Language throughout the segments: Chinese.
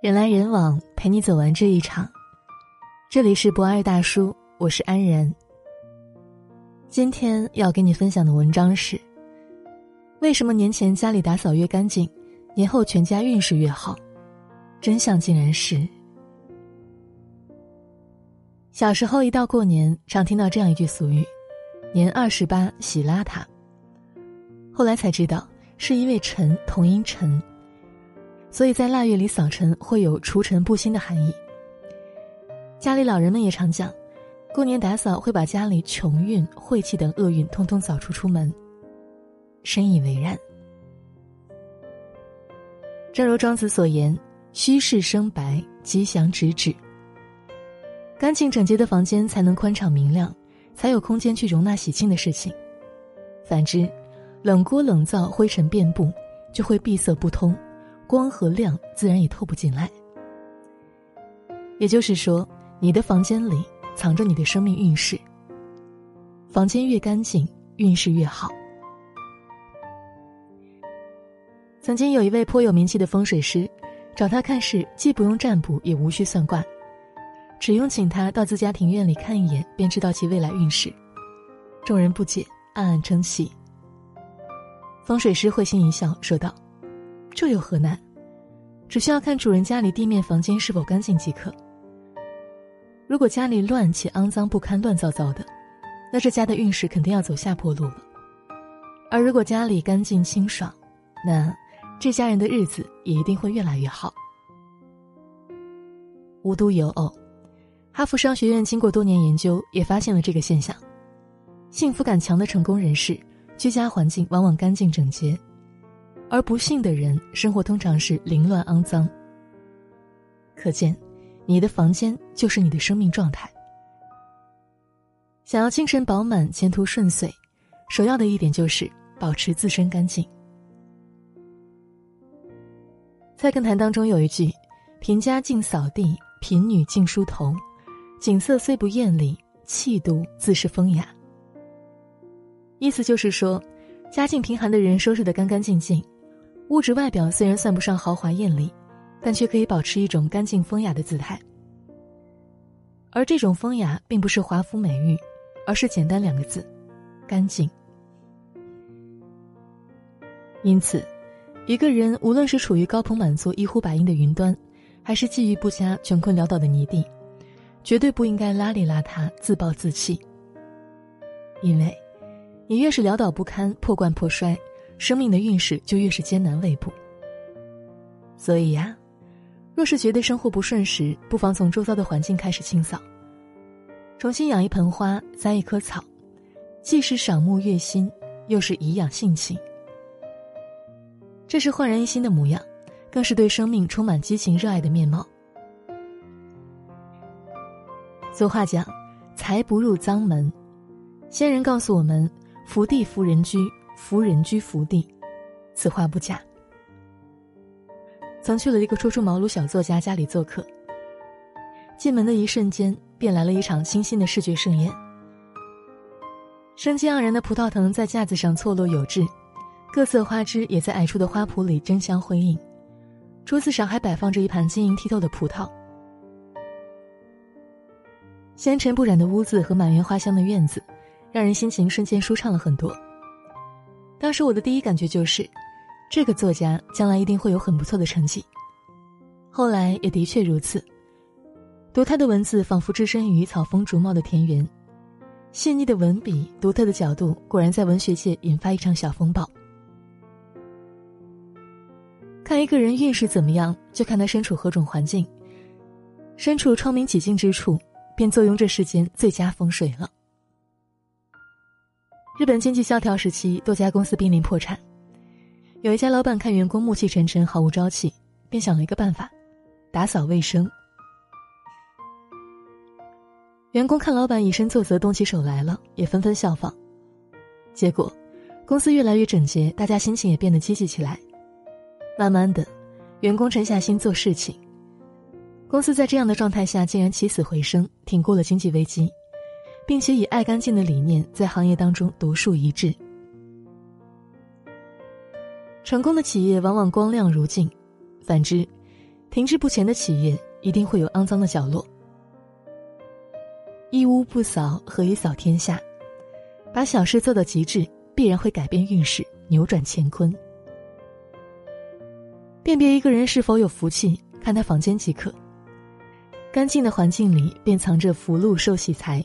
人来人往，陪你走完这一场。这里是博爱大叔，我是安然。今天要给你分享的文章是：为什么年前家里打扫越干净，年后全家运势越好？真相竟然是：小时候一到过年，常听到这样一句俗语：“年二十八，喜邋遢。”后来才知道，是因为尘同音尘。所以在腊月里扫尘会有除尘布新的含义。家里老人们也常讲，过年打扫会把家里穷运、晦气等厄运通通扫除出门。深以为然。正如庄子所言：“虚室生白，吉祥直指。”干净整洁的房间才能宽敞明亮，才有空间去容纳喜庆的事情。反之，冷锅冷灶、灰尘遍布，就会闭塞不通。光和亮自然也透不进来。也就是说，你的房间里藏着你的生命运势。房间越干净，运势越好。曾经有一位颇有名气的风水师，找他看事，既不用占卜，也无需算卦，只用请他到自家庭院里看一眼，便知道其未来运势。众人不解，暗暗称奇。风水师会心一笑，说道。这有何难？只需要看主人家里地面、房间是否干净即可。如果家里乱且肮脏不堪、乱糟糟的，那这家的运势肯定要走下坡路了。而如果家里干净清爽，那这家人的日子也一定会越来越好。无独有偶，哈佛商学院经过多年研究，也发现了这个现象：幸福感强的成功人士，居家环境往往干净整洁。而不幸的人，生活通常是凌乱肮脏。可见，你的房间就是你的生命状态。想要精神饱满、前途顺遂，首要的一点就是保持自身干净。菜根谭当中有一句：“贫家尽扫地，贫女尽梳头，景色虽不艳丽，气度自是风雅。”意思就是说，家境贫寒的人收拾得干干净净。物质外表虽然算不上豪华艳丽，但却可以保持一种干净风雅的姿态。而这种风雅并不是华服美玉，而是简单两个字：干净。因此，一个人无论是处于高朋满座、一呼百应的云端，还是际遇不佳、穷困潦倒的泥地，绝对不应该邋里邋遢、自暴自弃。因为，你越是潦倒不堪、破罐破摔。生命的运势就越是艰难未卜。所以呀，若是觉得生活不顺时，不妨从周遭的环境开始清扫，重新养一盆花，栽一棵草，既是赏木悦心，又是颐养性情。这是焕然一新的模样，更是对生命充满激情热爱的面貌。俗话讲：“财不入脏门。”先人告诉我们：“福地福人居。”福人居福地，此话不假。曾去了一个初出茅庐小作家家里做客，进门的一瞬间，便来了一场清新的视觉盛宴。生机盎然的葡萄藤在架子上错落有致，各色花枝也在矮处的花圃里争相辉映。桌子上还摆放着一盘晶莹剔透的葡萄。纤尘不染的屋子和满园花香的院子，让人心情瞬间舒畅了很多。当时我的第一感觉就是，这个作家将来一定会有很不错的成绩。后来也的确如此，读他的文字仿佛置身于草丰竹茂的田园，细腻的文笔、独特的角度，果然在文学界引发一场小风暴。看一个人运势怎么样，就看他身处何种环境。身处窗明几净之处，便坐拥这世间最佳风水了。日本经济萧条时期，多家公司濒临破产。有一家老板看员工暮气沉沉、毫无朝气，便想了一个办法：打扫卫生。员工看老板以身作则、动起手来了，也纷纷效仿。结果，公司越来越整洁，大家心情也变得积极起来。慢慢的，员工沉下心做事情。公司在这样的状态下，竟然起死回生，挺过了经济危机。并且以爱干净的理念在行业当中独树一帜。成功的企业往往光亮如镜，反之，停滞不前的企业一定会有肮脏的角落。一屋不扫，何以扫天下？把小事做到极致，必然会改变运势，扭转乾坤。辨别一个人是否有福气，看他房间即可。干净的环境里，便藏着福禄寿喜财。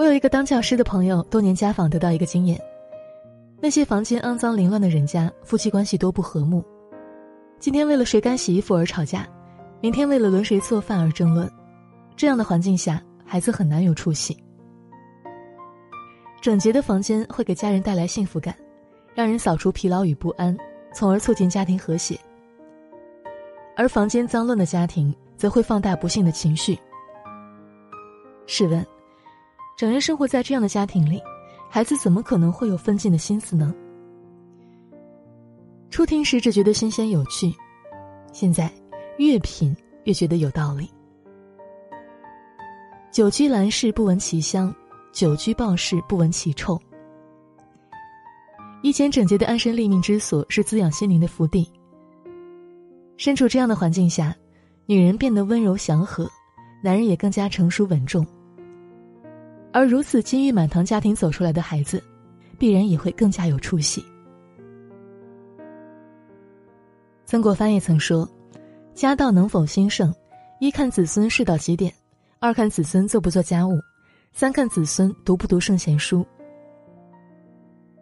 我有一个当教师的朋友，多年家访得到一个经验：那些房间肮脏凌乱的人家，夫妻关系多不和睦。今天为了谁干洗衣服而吵架，明天为了轮谁做饭而争论。这样的环境下，孩子很难有出息。整洁的房间会给家人带来幸福感，让人扫除疲劳与不安，从而促进家庭和谐。而房间脏乱的家庭，则会放大不幸的情绪。试问，整日生活在这样的家庭里，孩子怎么可能会有奋进的心思呢？初听时只觉得新鲜有趣，现在越品越觉得有道理。久居兰室不闻其香，久居鲍室不闻其臭。一间整洁的安身立命之所是滋养心灵的福地。身处这样的环境下，女人变得温柔祥和，男人也更加成熟稳重。而如此金玉满堂家庭走出来的孩子，必然也会更加有出息。曾国藩也曾说：“家道能否兴盛，一看子孙事到几点。”二看子孙做不做家务，三看子孙读不读圣贤书。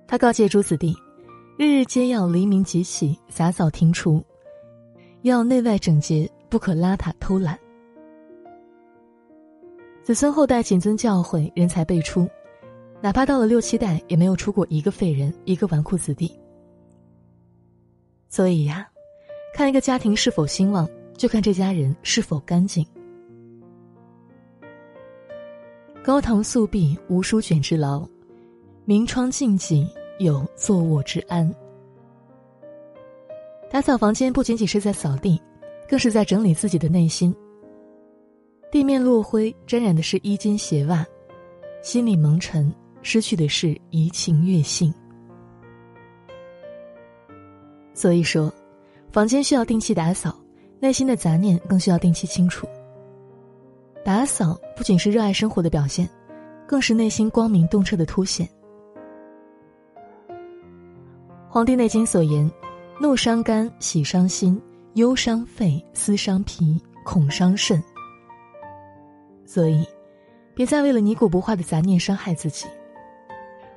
他告诫诸子弟，日日皆要黎明即起，洒扫庭除，要内外整洁，不可邋遢偷懒。子孙后代谨遵教诲，人才辈出，哪怕到了六七代，也没有出过一个废人，一个纨绔子弟。所以呀，看一个家庭是否兴旺，就看这家人是否干净。高堂素壁无书卷之劳，明窗净几有坐卧之安。打扫房间不仅仅是在扫地，更是在整理自己的内心。地面落灰，沾染的是衣襟鞋袜；心里蒙尘，失去的是怡情悦性。所以说，房间需要定期打扫，内心的杂念更需要定期清除。打扫不仅是热爱生活的表现，更是内心光明洞彻的凸显。《黄帝内经》所言：“怒伤肝，喜伤心，忧伤肺，思伤脾，恐伤肾。”所以，别再为了泥古不化的杂念伤害自己。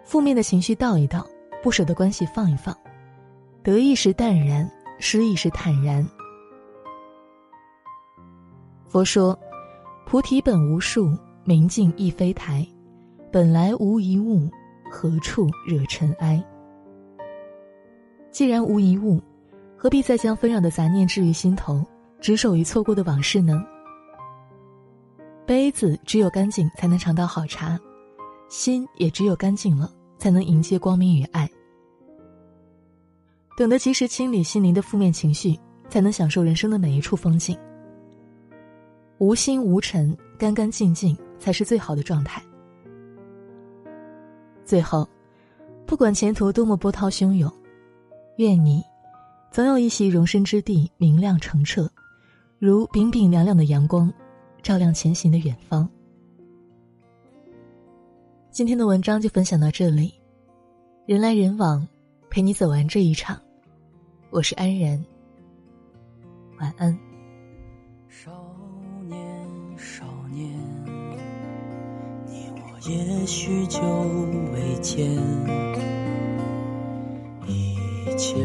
负面的情绪倒一倒，不舍的关系放一放，得意时淡然，失意时坦然。佛说。菩提本无树，明镜亦非台，本来无一物，何处惹尘埃？既然无一物，何必再将纷扰的杂念置于心头，执手于错过的往事呢？杯子只有干净才能尝到好茶，心也只有干净了，才能迎接光明与爱。懂得及时清理心灵的负面情绪，才能享受人生的每一处风景。无心无尘，干干净净才是最好的状态。最后，不管前途多么波涛汹涌，愿你总有一席容身之地，明亮澄澈，如冰冰凉凉的阳光，照亮前行的远方。今天的文章就分享到这里，人来人往，陪你走完这一场。我是安然，晚安。少年，少年，你我也许久未见，一切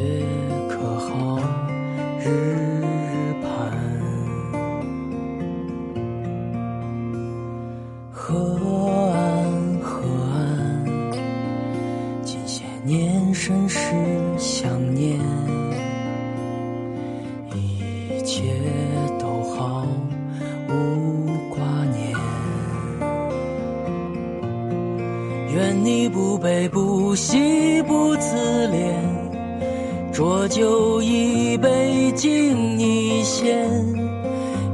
不悲不喜不自怜，浊酒一杯敬你先。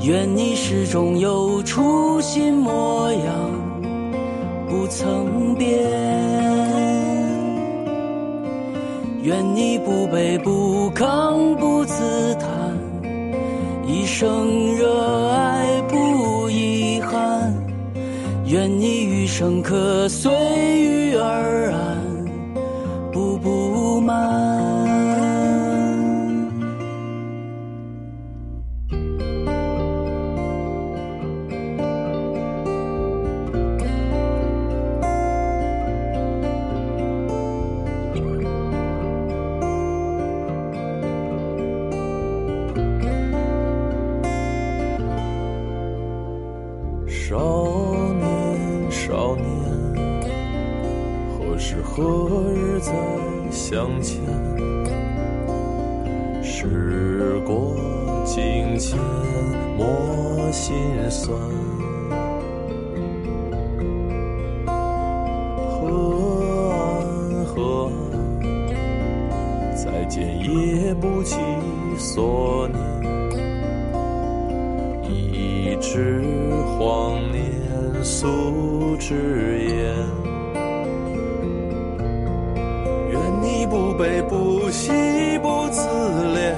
愿你始终有初心模样，不曾变。愿你不卑不亢不自叹，一生热生可随遇而安。步步慢相见？时过境迁，莫心酸。河岸，河岸，再见也不及所念，一纸。光年素之言，惜不自怜，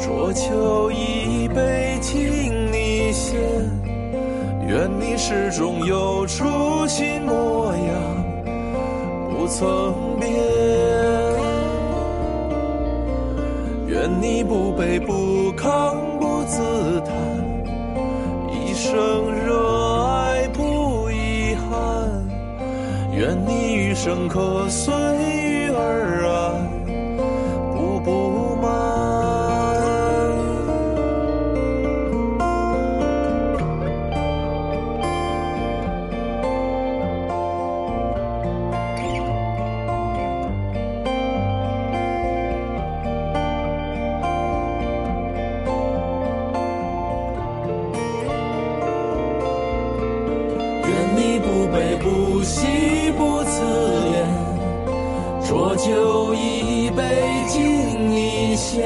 浊酒一杯敬你先。愿你始终有初心模样，不曾变。愿你不卑不亢不自叹。一生热爱不遗憾，愿你余生可随遇而安。浊酒一杯敬你先。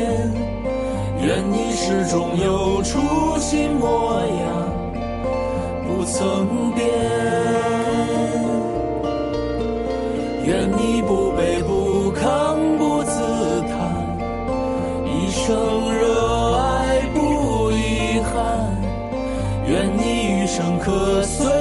愿你始终有初心模样，不曾变。愿你不卑不亢不自叹，一生热爱不遗憾。愿你余生可随。